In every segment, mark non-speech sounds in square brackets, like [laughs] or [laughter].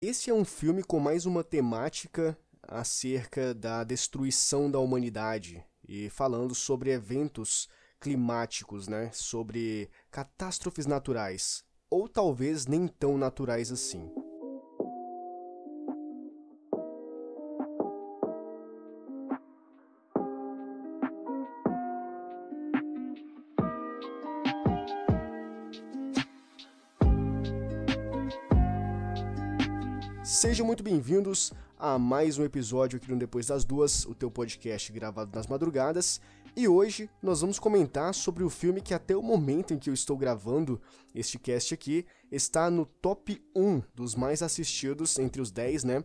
Esse é um filme com mais uma temática acerca da destruição da humanidade e falando sobre eventos climáticos, né? Sobre catástrofes naturais, ou talvez nem tão naturais assim. Sejam muito bem-vindos a mais um episódio aqui no Depois das Duas, o teu podcast gravado nas madrugadas. E hoje nós vamos comentar sobre o filme que até o momento em que eu estou gravando este cast aqui está no top 1 dos mais assistidos entre os 10, né,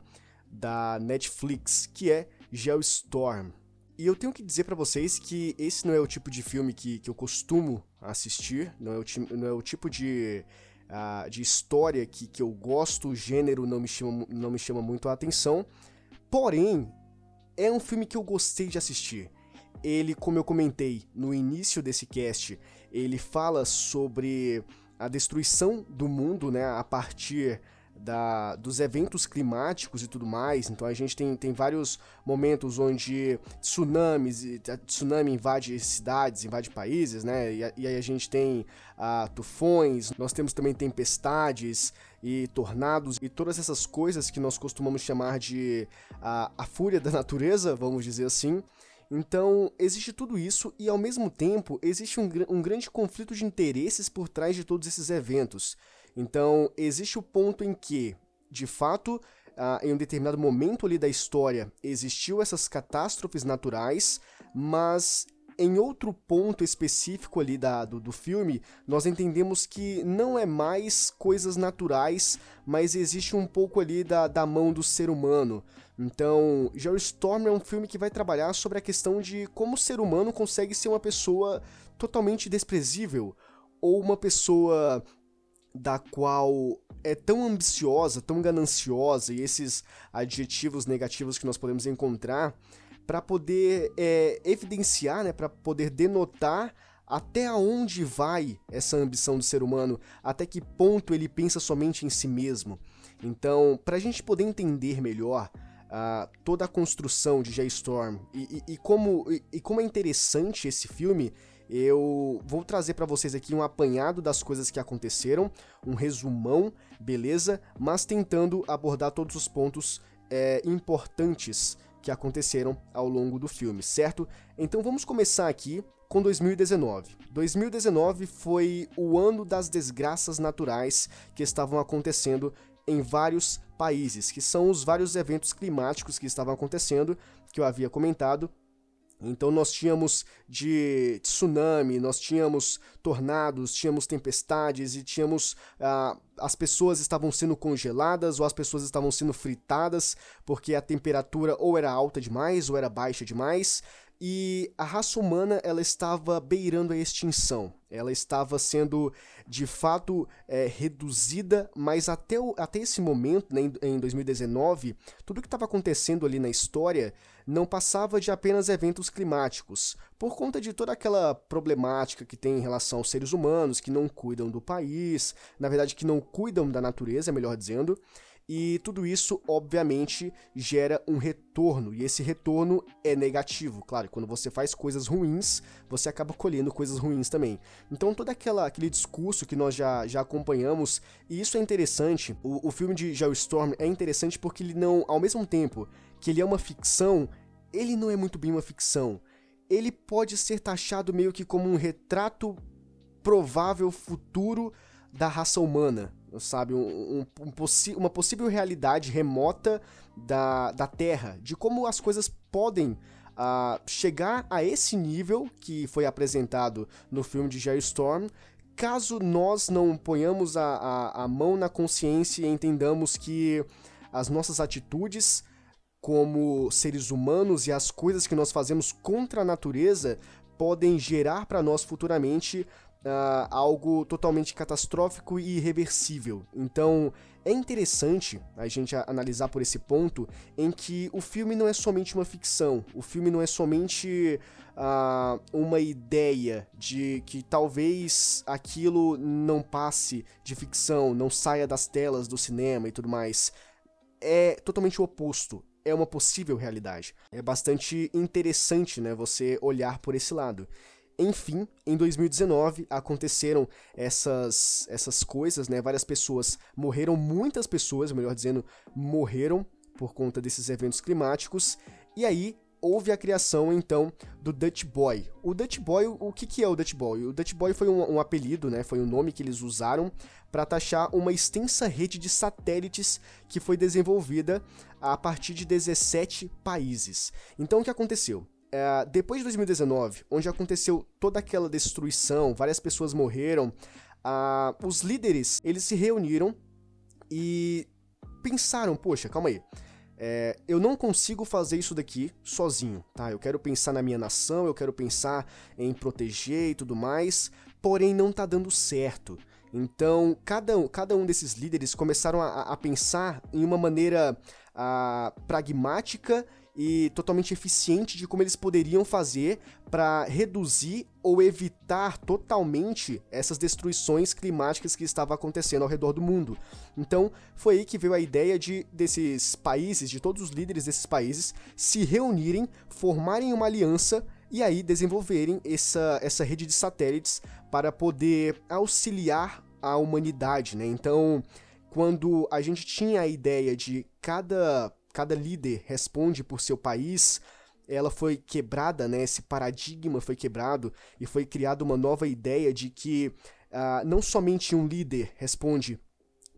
da Netflix, que é Geostorm. E eu tenho que dizer para vocês que esse não é o tipo de filme que, que eu costumo assistir, não é o, não é o tipo de uh, de história que, que eu gosto, o gênero não me, chama, não me chama muito a atenção. Porém, é um filme que eu gostei de assistir. Ele, como eu comentei no início desse cast, ele fala sobre a destruição do mundo, né, a partir da, dos eventos climáticos e tudo mais. Então a gente tem, tem vários momentos onde tsunamis, tsunami invade cidades, invade países, né? E, e aí a gente tem ah, tufões, nós temos também tempestades e tornados e todas essas coisas que nós costumamos chamar de a, a fúria da natureza, vamos dizer assim. Então, existe tudo isso e, ao mesmo tempo, existe um, um grande conflito de interesses por trás de todos esses eventos. Então, existe o ponto em que, de fato, uh, em um determinado momento ali da história, existiu essas catástrofes naturais, mas em outro ponto específico ali da, do, do filme, nós entendemos que não é mais coisas naturais, mas existe um pouco ali da, da mão do ser humano. Então, Storm é um filme que vai trabalhar sobre a questão de como o ser humano consegue ser uma pessoa totalmente desprezível, ou uma pessoa da qual é tão ambiciosa, tão gananciosa, e esses adjetivos negativos que nós podemos encontrar, para poder é, evidenciar, né, para poder denotar até onde vai essa ambição do ser humano, até que ponto ele pensa somente em si mesmo. Então, para a gente poder entender melhor uh, toda a construção de J-Storm e, e, e, como, e, e como é interessante esse filme, eu vou trazer para vocês aqui um apanhado das coisas que aconteceram, um resumão, beleza? Mas tentando abordar todos os pontos é, importantes que aconteceram ao longo do filme, certo? Então vamos começar aqui com 2019. 2019 foi o ano das desgraças naturais que estavam acontecendo em vários países, que são os vários eventos climáticos que estavam acontecendo, que eu havia comentado, então nós tínhamos de tsunami, nós tínhamos tornados, tínhamos tempestades e tínhamos ah, as pessoas estavam sendo congeladas ou as pessoas estavam sendo fritadas porque a temperatura ou era alta demais ou era baixa demais e a raça humana ela estava beirando a extinção. Ela estava sendo de fato é, reduzida, mas até, o, até esse momento, né, em 2019, tudo que estava acontecendo ali na história não passava de apenas eventos climáticos, por conta de toda aquela problemática que tem em relação aos seres humanos que não cuidam do país, na verdade que não cuidam da natureza, melhor dizendo, e tudo isso, obviamente, gera um retorno, e esse retorno é negativo. Claro, quando você faz coisas ruins, você acaba colhendo coisas ruins também. Então, todo aquela, aquele discurso que nós já, já acompanhamos, e isso é interessante, o, o filme de Geostorm é interessante porque ele não, ao mesmo tempo que ele é uma ficção, ele não é muito bem uma ficção. Ele pode ser taxado meio que como um retrato provável futuro da raça humana, sabe? Um, um, um uma possível realidade remota da, da Terra, de como as coisas podem uh, chegar a esse nível que foi apresentado no filme de Jerry Storm, caso nós não ponhamos a, a, a mão na consciência e entendamos que as nossas atitudes como seres humanos e as coisas que nós fazemos contra a natureza podem gerar para nós futuramente uh, algo totalmente catastrófico e irreversível. Então é interessante a gente analisar por esse ponto em que o filme não é somente uma ficção, o filme não é somente uh, uma ideia de que talvez aquilo não passe de ficção, não saia das telas do cinema e tudo mais. é totalmente o oposto. É uma possível realidade. É bastante interessante, né, você olhar por esse lado. Enfim, em 2019 aconteceram essas, essas coisas, né? Várias pessoas morreram, muitas pessoas, melhor dizendo, morreram por conta desses eventos climáticos. E aí houve a criação então do Dutch Boy. O Dutch Boy, o que, que é o Dutch Boy? O Dutch Boy foi um, um apelido, né? Foi um nome que eles usaram para taxar uma extensa rede de satélites que foi desenvolvida a partir de 17 países. Então o que aconteceu? É, depois de 2019, onde aconteceu toda aquela destruição, várias pessoas morreram, os líderes eles se reuniram e pensaram, poxa, calma aí, é, eu não consigo fazer isso daqui sozinho, tá? Eu quero pensar na minha nação, eu quero pensar em proteger e tudo mais, porém não tá dando certo. Então, cada um, cada um desses líderes começaram a, a pensar em uma maneira a, pragmática e totalmente eficiente de como eles poderiam fazer para reduzir ou evitar totalmente essas destruições climáticas que estavam acontecendo ao redor do mundo. Então, foi aí que veio a ideia de desses países, de todos os líderes desses países, se reunirem, formarem uma aliança e aí desenvolverem essa, essa rede de satélites para poder auxiliar a humanidade, né? Então, quando a gente tinha a ideia de cada cada líder responde por seu país, ela foi quebrada, né? Esse paradigma foi quebrado e foi criada uma nova ideia de que uh, não somente um líder responde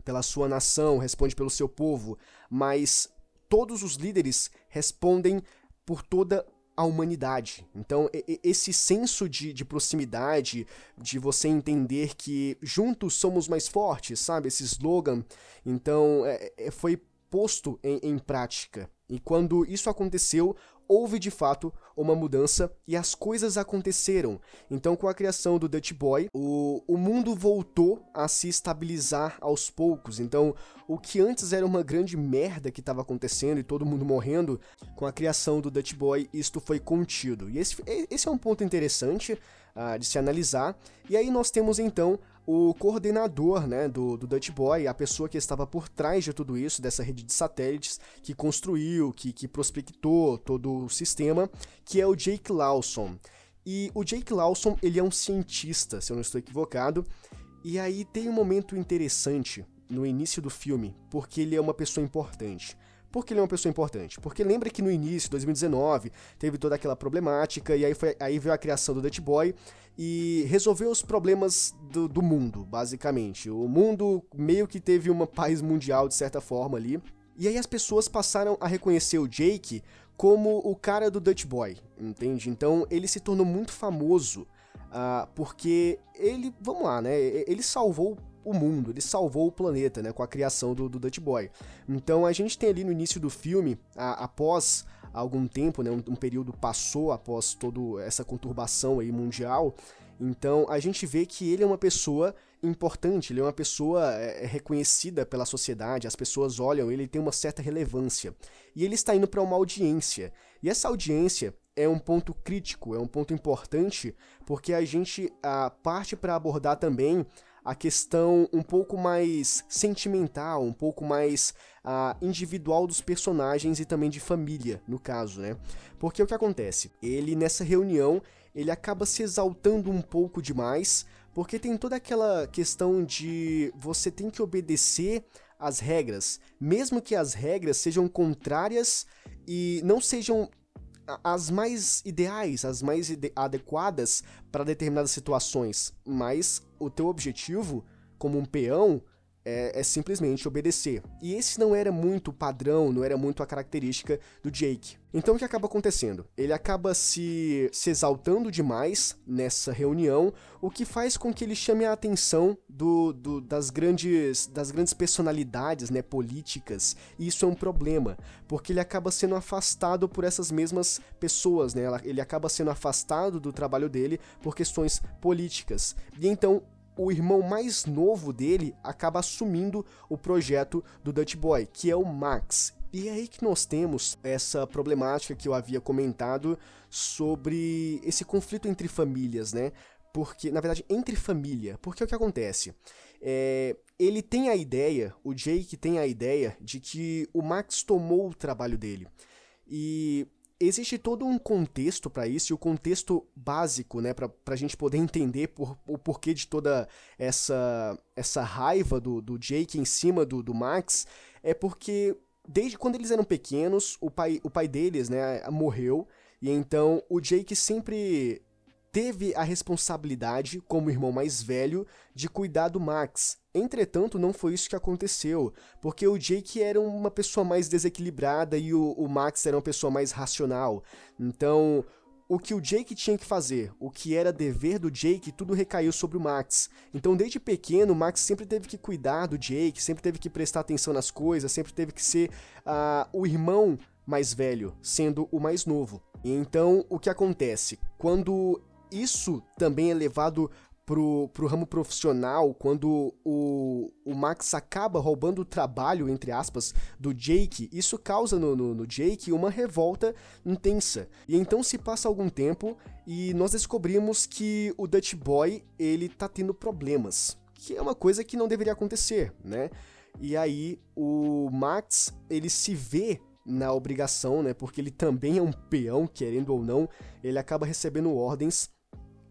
pela sua nação, responde pelo seu povo, mas todos os líderes respondem por toda a humanidade. Então, esse senso de, de, proximidade, de você entender que juntos somos mais fortes, sabe? Esse slogan. Então, é, é, foi posto em, em prática. E quando isso aconteceu, houve de fato uma mudança e as coisas aconteceram. Então, com a criação do Dutch Boy, o, o mundo voltou a se estabilizar aos poucos. Então, o que antes era uma grande merda que estava acontecendo e todo mundo morrendo, com a criação do Dutch Boy, isto foi contido. E esse, esse é um ponto interessante uh, de se analisar. E aí nós temos então o coordenador né, do, do Dutch Boy, a pessoa que estava por trás de tudo isso, dessa rede de satélites, que construiu, que, que prospectou todo o sistema, que é o Jake Lawson. E o Jake Lawson, ele é um cientista, se eu não estou equivocado, e aí tem um momento interessante no início do filme, porque ele é uma pessoa importante. Por que ele é uma pessoa importante? Porque lembra que no início, 2019, teve toda aquela problemática, e aí, foi, aí veio a criação do Dutch Boy, e resolveu os problemas do, do mundo, basicamente. O mundo meio que teve uma paz mundial, de certa forma, ali. E aí as pessoas passaram a reconhecer o Jake como o cara do Dutch Boy, entende? Então ele se tornou muito famoso uh, porque ele, vamos lá, né? Ele salvou o mundo, ele salvou o planeta, né? Com a criação do, do Dutch Boy. Então a gente tem ali no início do filme, a, após algum tempo, né, um, um período passou após toda essa conturbação aí mundial, então a gente vê que ele é uma pessoa importante, ele é uma pessoa é, é reconhecida pela sociedade, as pessoas olham ele, tem uma certa relevância. E ele está indo para uma audiência. E essa audiência é um ponto crítico, é um ponto importante, porque a gente a, parte para abordar também a questão um pouco mais sentimental, um pouco mais uh, individual dos personagens e também de família, no caso, né? Porque o que acontece? Ele, nessa reunião, ele acaba se exaltando um pouco demais, porque tem toda aquela questão de você tem que obedecer às regras, mesmo que as regras sejam contrárias e não sejam as mais ideais, as mais ide adequadas para determinadas situações, mas o teu objetivo como um peão é, é, simplesmente obedecer. E esse não era muito padrão, não era muito a característica do Jake. Então o que acaba acontecendo? Ele acaba se, se exaltando demais nessa reunião, o que faz com que ele chame a atenção do, do, das, grandes, das grandes personalidades né, políticas. E isso é um problema, porque ele acaba sendo afastado por essas mesmas pessoas, né? ele acaba sendo afastado do trabalho dele por questões políticas. E então o irmão mais novo dele acaba assumindo o projeto do Dutch Boy, que é o Max. E é aí que nós temos essa problemática que eu havia comentado sobre esse conflito entre famílias, né? Porque, na verdade, entre família. Porque o que acontece? É, ele tem a ideia, o Jake tem a ideia de que o Max tomou o trabalho dele. E existe todo um contexto para isso, e o contexto básico, né, para a gente poder entender por, o porquê de toda essa, essa raiva do, do Jake em cima do, do Max, é porque desde quando eles eram pequenos, o pai, o pai deles, né, morreu, e então o Jake sempre teve a responsabilidade, como irmão mais velho, de cuidar do Max. Entretanto, não foi isso que aconteceu, porque o Jake era uma pessoa mais desequilibrada e o, o Max era uma pessoa mais racional. Então, o que o Jake tinha que fazer, o que era dever do Jake, tudo recaiu sobre o Max. Então, desde pequeno, o Max sempre teve que cuidar do Jake, sempre teve que prestar atenção nas coisas, sempre teve que ser uh, o irmão mais velho, sendo o mais novo. E então, o que acontece? Quando isso também é levado pro, pro ramo profissional, quando o, o Max acaba roubando o trabalho, entre aspas, do Jake, isso causa no, no, no, Jake uma revolta intensa. E então se passa algum tempo e nós descobrimos que o Dutch Boy, ele tá tendo problemas, que é uma coisa que não deveria acontecer, né? E aí o Max, ele se vê na obrigação, né? Porque ele também é um peão, querendo ou não, ele acaba recebendo ordens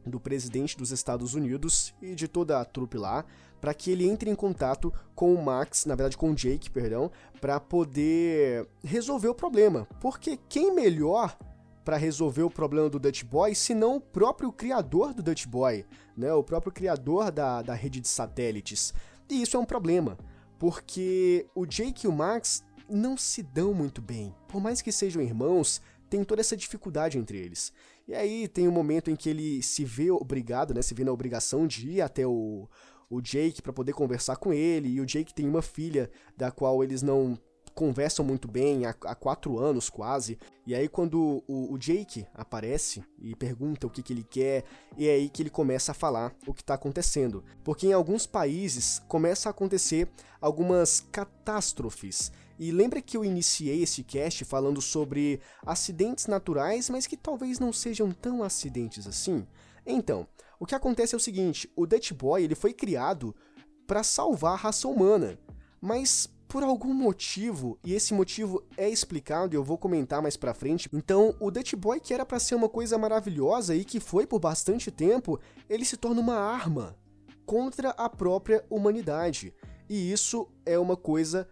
do presidente dos Estados Unidos e de toda a trupe lá, para que ele entre em contato com o Max, na verdade com o Jake, perdão, para poder resolver o problema. Porque quem melhor para resolver o problema do Dutch Boy, se não o próprio criador do Dutch Boy, né? O próprio criador da, da rede de satélites. E isso é um problema, porque o Jake e o Max não se dão muito bem. Por mais que sejam irmãos, tem toda essa dificuldade entre eles. E aí tem um momento em que ele se vê obrigado, né, se vê na obrigação de ir até o, o Jake para poder conversar com ele, e o Jake tem uma filha da qual eles não conversam muito bem há, há quatro anos quase. E aí quando o, o, Jake aparece e pergunta o que, que ele quer, é aí que ele começa a falar o que está acontecendo. Porque em alguns países começa a acontecer algumas catástrofes. E lembra que eu iniciei esse cast falando sobre acidentes naturais, mas que talvez não sejam tão acidentes assim? Então, o que acontece é o seguinte, o Dutch Boy ele foi criado para salvar a raça humana, mas por algum motivo, e esse motivo é explicado e eu vou comentar mais pra frente, então o Dutch Boy que era para ser uma coisa maravilhosa e que foi por bastante tempo, ele se torna uma arma contra a própria humanidade. E isso é uma coisa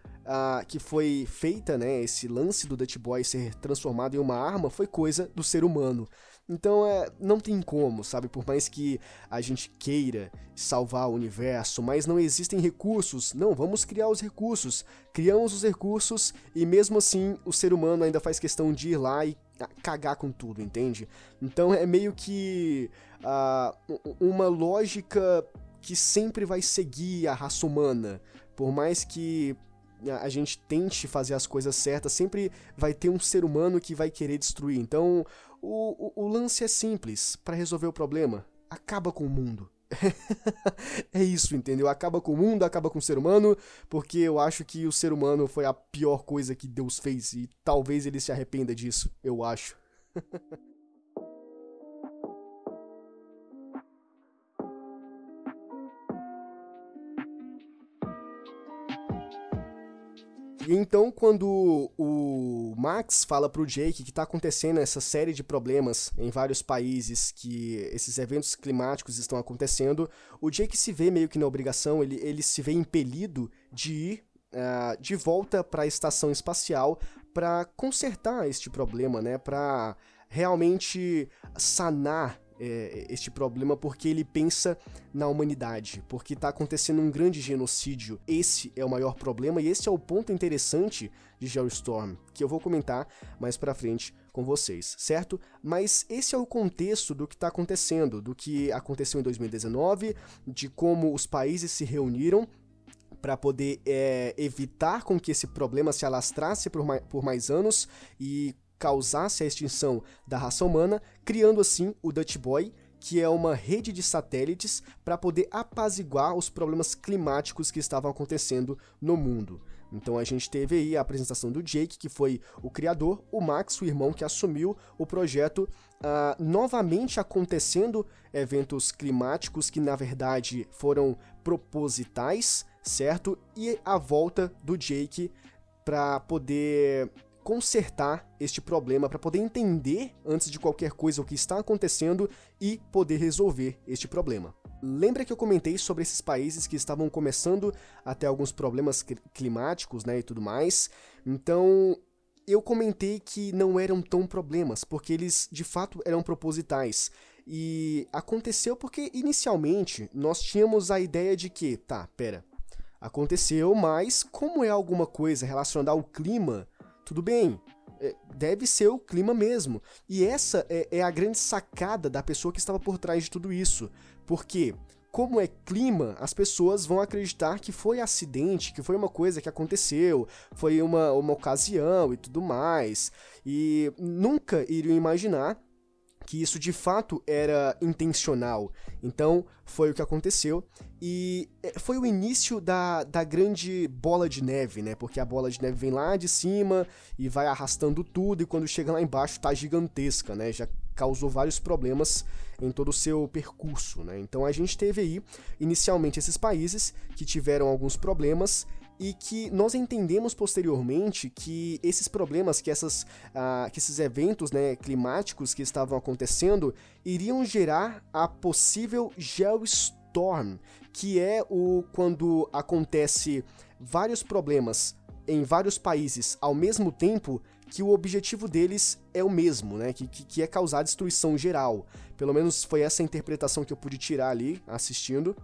que foi feita, né, esse lance do Dutch Boy ser transformado em uma arma, foi coisa do ser humano. Então é, não tem como, sabe? Por mais que a gente queira salvar o universo, mas não existem recursos. Não, vamos criar os recursos. Criamos os recursos e mesmo assim o ser humano ainda faz questão de ir lá e cagar com tudo, entende? Então é meio que uh, uma lógica que sempre vai seguir a raça humana. Por mais que a gente tente fazer as coisas certas, sempre vai ter um ser humano que vai querer destruir. Então, o, o, o lance é simples para resolver o problema. Acaba com o mundo. [laughs] é isso, entendeu? Acaba com o mundo, acaba com o ser humano, porque eu acho que o ser humano foi a pior coisa que Deus fez e talvez ele se arrependa disso, eu acho. [laughs] E então, quando o Max fala pro Jake que tá acontecendo essa série de problemas em vários países, que esses eventos climáticos estão acontecendo, o Jake se vê meio que na obrigação, ele, ele se vê impelido de ir uh, de volta para a estação espacial para consertar este problema, né? Para realmente sanar é, este problema porque ele pensa na humanidade, porque está acontecendo um grande genocídio. Esse é o maior problema e esse é o ponto interessante de Geostorm, que eu vou comentar mais para frente com vocês, certo? Mas esse é o contexto do que está acontecendo, do que aconteceu em 2019, de como os países se reuniram para poder é, evitar com que esse problema se alastrasse por mais, por mais anos e causasse a extinção da raça humana, criando assim o Dutch Boy, que é uma rede de satélites para poder apaziguar os problemas climáticos que estavam acontecendo no mundo. Então a gente teve aí a apresentação do Jake, que foi o criador, o Max, o irmão que assumiu o projeto, uh, novamente acontecendo eventos climáticos que na verdade foram propositais, certo? E a volta do Jake para poder consertar este problema, para poder entender antes de qualquer coisa o que está acontecendo e poder resolver este problema. Lembra que eu comentei sobre esses países que estavam começando a ter alguns problemas climáticos, né, e tudo mais? Então, eu comentei que não eram tão problemas, porque eles de fato eram propositais. E aconteceu porque inicialmente nós tínhamos a ideia de que, tá, pera, aconteceu, mas como é alguma coisa relacionada ao clima, tudo bem, é, deve ser o clima mesmo. E essa é, é, a grande sacada da pessoa que estava por trás de tudo isso. Porque, como é clima, as pessoas vão acreditar que foi acidente, que foi uma coisa que aconteceu, foi uma, uma ocasião e tudo mais. E nunca iriam imaginar que isso de fato era intencional. Então, foi o que aconteceu. E é, foi o início da, da grande bola de neve, né? Porque a bola de neve vem lá de cima e vai arrastando tudo, e quando chega lá embaixo tá gigantesca, né? Já causou vários problemas em todo o seu percurso, né? Então a gente teve aí, inicialmente, esses países que tiveram alguns problemas e que nós entendemos posteriormente que esses problemas, que, essas, uh, que esses eventos né, climáticos que estavam acontecendo iriam gerar a possível geostorm, que é o quando acontece vários problemas em vários países ao mesmo tempo que o objetivo deles é o mesmo, né? Que, que, que, é causar destruição geral. Pelo menos foi essa a interpretação que eu pude tirar ali assistindo.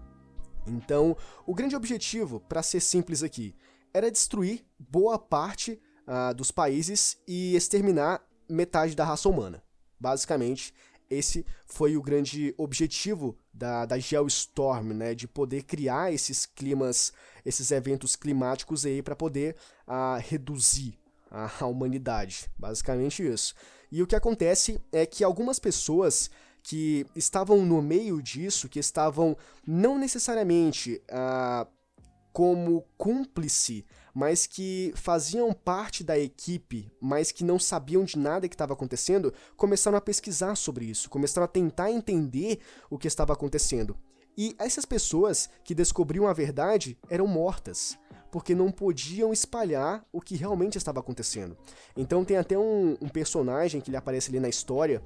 Então, o grande objetivo, para ser simples aqui, era destruir boa parte uh, dos países e exterminar metade da raça humana. Basicamente, esse foi o grande objetivo da, da Geostorm, né, de poder criar esses climas, esses eventos climáticos aí para poder uh, reduzir a, a humanidade. Basicamente isso. E o que acontece é que algumas pessoas que estavam no meio disso, que estavam não necessariamente ah, como cúmplice, mas que faziam parte da equipe, mas que não sabiam de nada que estava acontecendo, começaram a pesquisar sobre isso, começaram a tentar entender o que estava acontecendo. E essas pessoas que descobriam a verdade eram mortas, porque não podiam espalhar o que realmente estava acontecendo. Então tem até um, um personagem que ele aparece ali na história,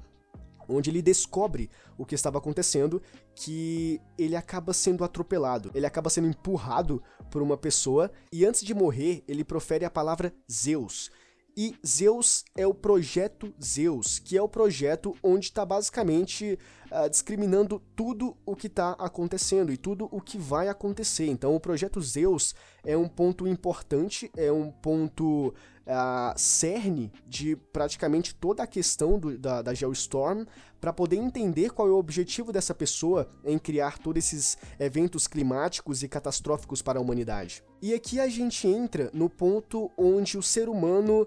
onde ele descobre o que estava acontecendo, que ele acaba sendo atropelado, ele acaba sendo empurrado por uma pessoa e antes de morrer, ele profere a palavra Zeus. E Zeus é o projeto Zeus, que é o projeto onde está basicamente uh, discriminando tudo o que está acontecendo e tudo o que vai acontecer. Então, o projeto Zeus é um ponto importante, é um ponto a cerne de praticamente toda a questão do, da, da Geostorm para poder entender qual é o objetivo dessa pessoa em criar todos esses eventos climáticos e catastróficos para a humanidade. E aqui a gente entra no ponto onde o ser humano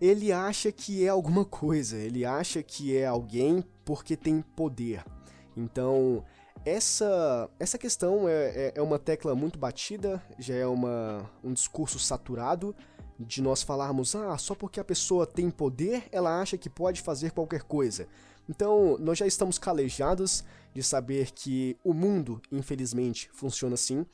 ele acha que é alguma coisa, ele acha que é alguém porque tem poder. Então, essa, essa questão é, é, é uma tecla muito batida, já é uma, um discurso saturado, de nós falarmos, ah, só porque a pessoa tem poder, ela acha que pode fazer qualquer coisa. Então, nós já estamos calejados de saber que o mundo, infelizmente, funciona assim,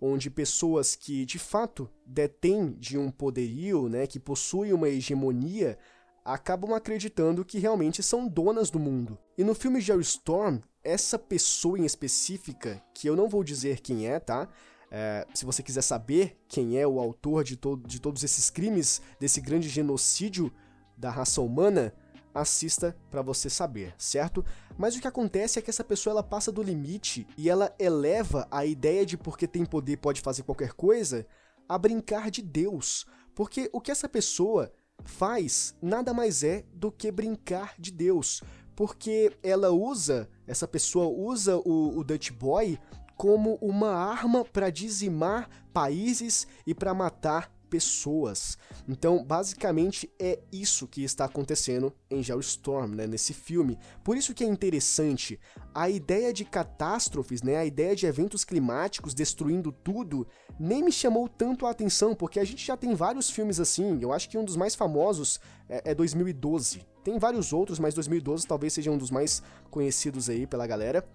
onde pessoas que de fato detêm de um poderio, né, que possuem uma hegemonia, acabam acreditando que realmente são donas do mundo. E no filme Jerry Storm, essa pessoa em específica, que eu não vou dizer quem é, tá? É, se você quiser saber quem é o autor de, to de todos esses crimes, desse grande genocídio da raça humana, assista para você saber, certo? Mas o que acontece é que essa pessoa ela passa do limite e ela eleva a ideia de porque tem poder pode fazer qualquer coisa a brincar de Deus. Porque o que essa pessoa faz nada mais é do que brincar de Deus. Porque ela usa, essa pessoa usa o, o Dutch Boy como uma arma para dizimar países e para matar pessoas. Então, basicamente é isso que está acontecendo em Geostorm, né, nesse filme. Por isso que é interessante a ideia de catástrofes, né, a ideia de eventos climáticos destruindo tudo, nem me chamou tanto a atenção, porque a gente já tem vários filmes assim. Eu acho que um dos mais famosos é, é 2012. Tem vários outros, mas 2012 talvez seja um dos mais conhecidos aí pela galera.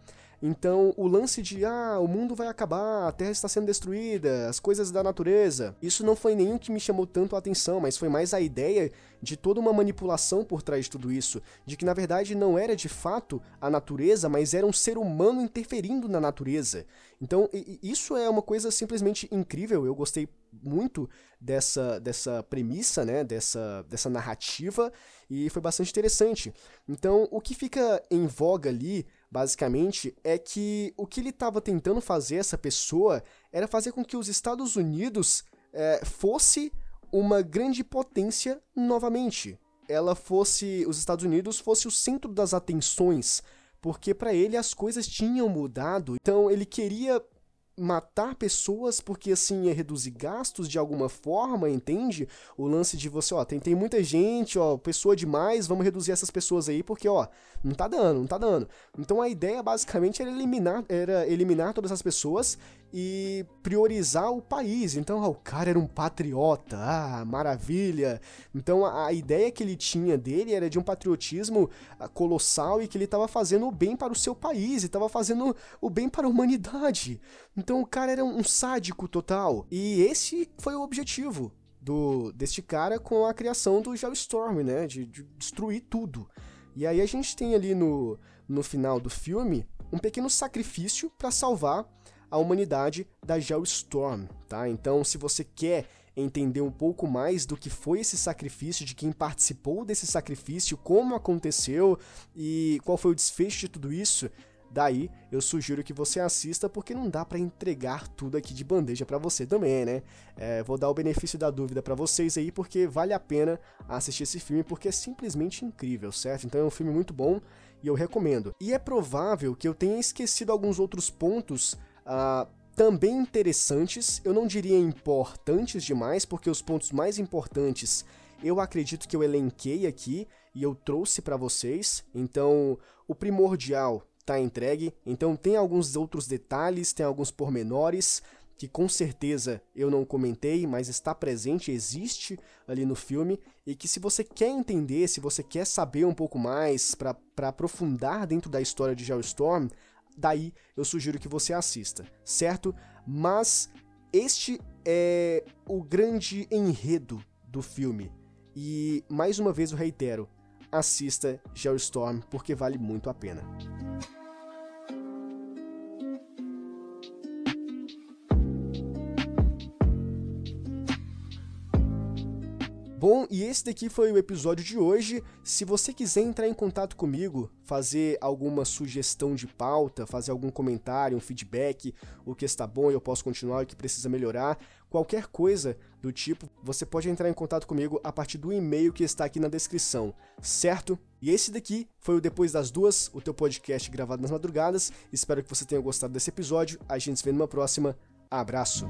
Então, o lance de, ah, o mundo vai acabar, a Terra está sendo destruída, as coisas da natureza, isso não foi nenhum que me chamou tanto a atenção, mas foi mais a ideia de toda uma manipulação por trás de tudo isso, de que na verdade não era de fato a natureza, mas era um ser humano interferindo na natureza. Então, isso é uma coisa simplesmente incrível, eu gostei muito dessa, dessa premissa, né, dessa, dessa narrativa, e foi bastante interessante. Então, o que fica em voga ali, basicamente, é que o que ele estava tentando fazer, essa pessoa, era fazer com que os Estados Unidos é, fosse uma grande potência novamente. Ela fosse, os Estados Unidos fosse o centro das atenções, porque para ele as coisas tinham mudado. Então ele queria matar pessoas porque assim ia reduzir gastos de alguma forma, entende? O lance de você, ó, tem, tem muita gente, ó, pessoa demais, vamos reduzir essas pessoas aí porque, ó, não tá dando, não tá dando. Então a ideia basicamente era eliminar, era eliminar todas as pessoas e priorizar o país. Então, o cara era um patriota, ah, maravilha. Então, a, a, ideia que ele tinha dele era de um patriotismo ah, colossal e que ele estava fazendo o bem para o seu país, estava fazendo o bem para a humanidade. Então, o cara era um sádico total. E esse foi o objetivo do deste cara com a criação do Geostorm, né, de, de destruir tudo. E aí a gente tem ali no, no final do filme um pequeno sacrifício para salvar a humanidade da Geostorm, tá? Então, se você quer entender um pouco mais do que foi esse sacrifício, de quem participou desse sacrifício, como aconteceu e qual foi o desfecho de tudo isso, daí eu sugiro que você assista porque não dá para entregar tudo aqui de bandeja para você também, né? É, vou dar o benefício da dúvida para vocês aí porque vale a pena assistir esse filme porque é simplesmente incrível, certo? Então é um filme muito bom e eu recomendo. E é provável que eu tenha esquecido alguns outros pontos uh, também interessantes, eu não diria importantes demais, porque os pontos mais importantes eu acredito que eu elenquei aqui e eu trouxe para vocês. Então, o primordial está entregue. Então, tem alguns outros detalhes, tem alguns pormenores que com certeza eu não comentei, mas está presente, existe ali no filme e que se você quer entender, se você quer saber um pouco mais para aprofundar dentro da história de Geostorm, daí eu sugiro que você assista, certo? Mas este é o grande enredo do filme. E mais uma vez eu reitero, assista Geostorm porque vale muito a pena. Bom, e esse daqui foi o episódio de hoje. Se você quiser entrar em contato comigo, fazer alguma sugestão de pauta, fazer algum comentário, um feedback, o que está bom e eu posso continuar, o que precisa melhorar, qualquer coisa do tipo, você pode entrar em contato comigo a partir do e-mail que está aqui na descrição, certo? E esse daqui foi o Depois das Duas, o teu podcast gravado nas madrugadas. Espero que você tenha gostado desse episódio. A gente se vê numa próxima. Abraço!